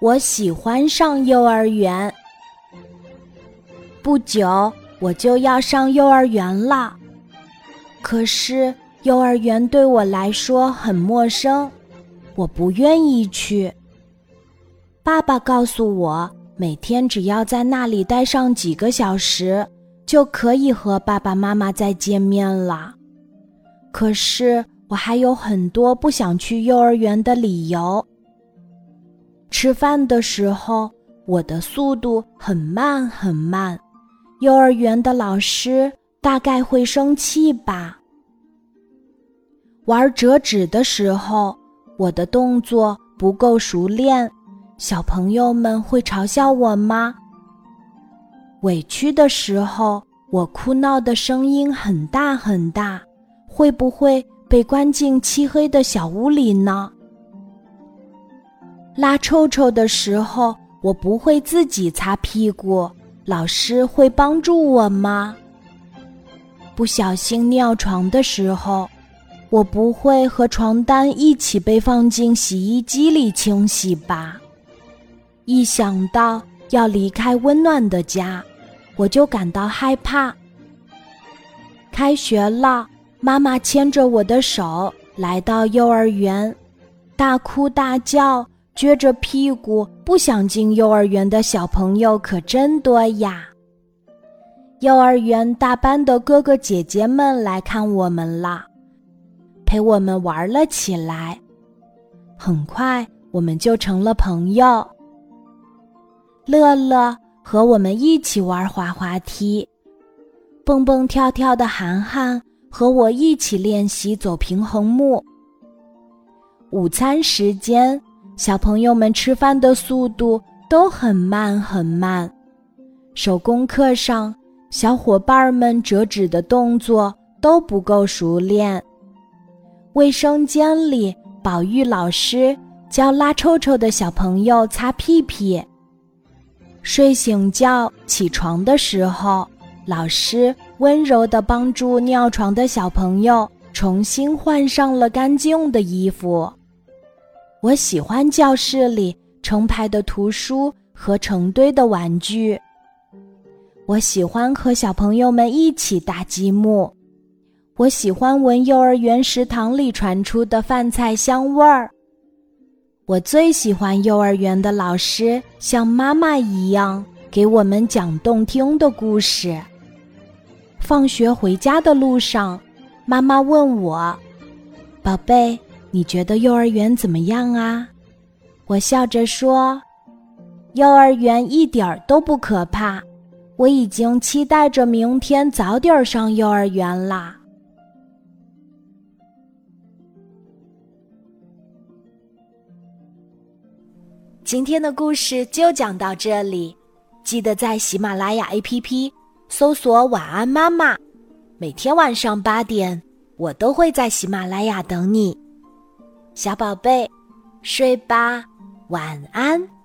我喜欢上幼儿园。不久我就要上幼儿园了，可是幼儿园对我来说很陌生，我不愿意去。爸爸告诉我，每天只要在那里待上几个小时，就可以和爸爸妈妈再见面了。可是我还有很多不想去幼儿园的理由。吃饭的时候，我的速度很慢很慢，幼儿园的老师大概会生气吧。玩折纸的时候，我的动作不够熟练，小朋友们会嘲笑我吗？委屈的时候，我哭闹的声音很大很大，会不会被关进漆黑的小屋里呢？拉臭臭的时候，我不会自己擦屁股，老师会帮助我吗？不小心尿床的时候，我不会和床单一起被放进洗衣机里清洗吧？一想到要离开温暖的家，我就感到害怕。开学了，妈妈牵着我的手来到幼儿园，大哭大叫。撅着屁股不想进幼儿园的小朋友可真多呀！幼儿园大班的哥哥姐姐们来看我们了，陪我们玩了起来。很快，我们就成了朋友。乐乐和我们一起玩滑滑梯，蹦蹦跳跳的涵涵和我一起练习走平衡木。午餐时间。小朋友们吃饭的速度都很慢很慢，手工课上小伙伴们折纸的动作都不够熟练。卫生间里，宝玉老师教拉臭臭的小朋友擦屁屁。睡醒觉起床的时候，老师温柔地帮助尿床的小朋友重新换上了干净的衣服。我喜欢教室里成排的图书和成堆的玩具。我喜欢和小朋友们一起搭积木。我喜欢闻幼儿园食堂里传出的饭菜香味儿。我最喜欢幼儿园的老师像妈妈一样给我们讲动听的故事。放学回家的路上，妈妈问我：“宝贝。”你觉得幼儿园怎么样啊？我笑着说：“幼儿园一点儿都不可怕，我已经期待着明天早点上幼儿园啦。”今天的故事就讲到这里，记得在喜马拉雅 APP 搜索“晚安妈妈”，每天晚上八点，我都会在喜马拉雅等你。小宝贝，睡吧，晚安。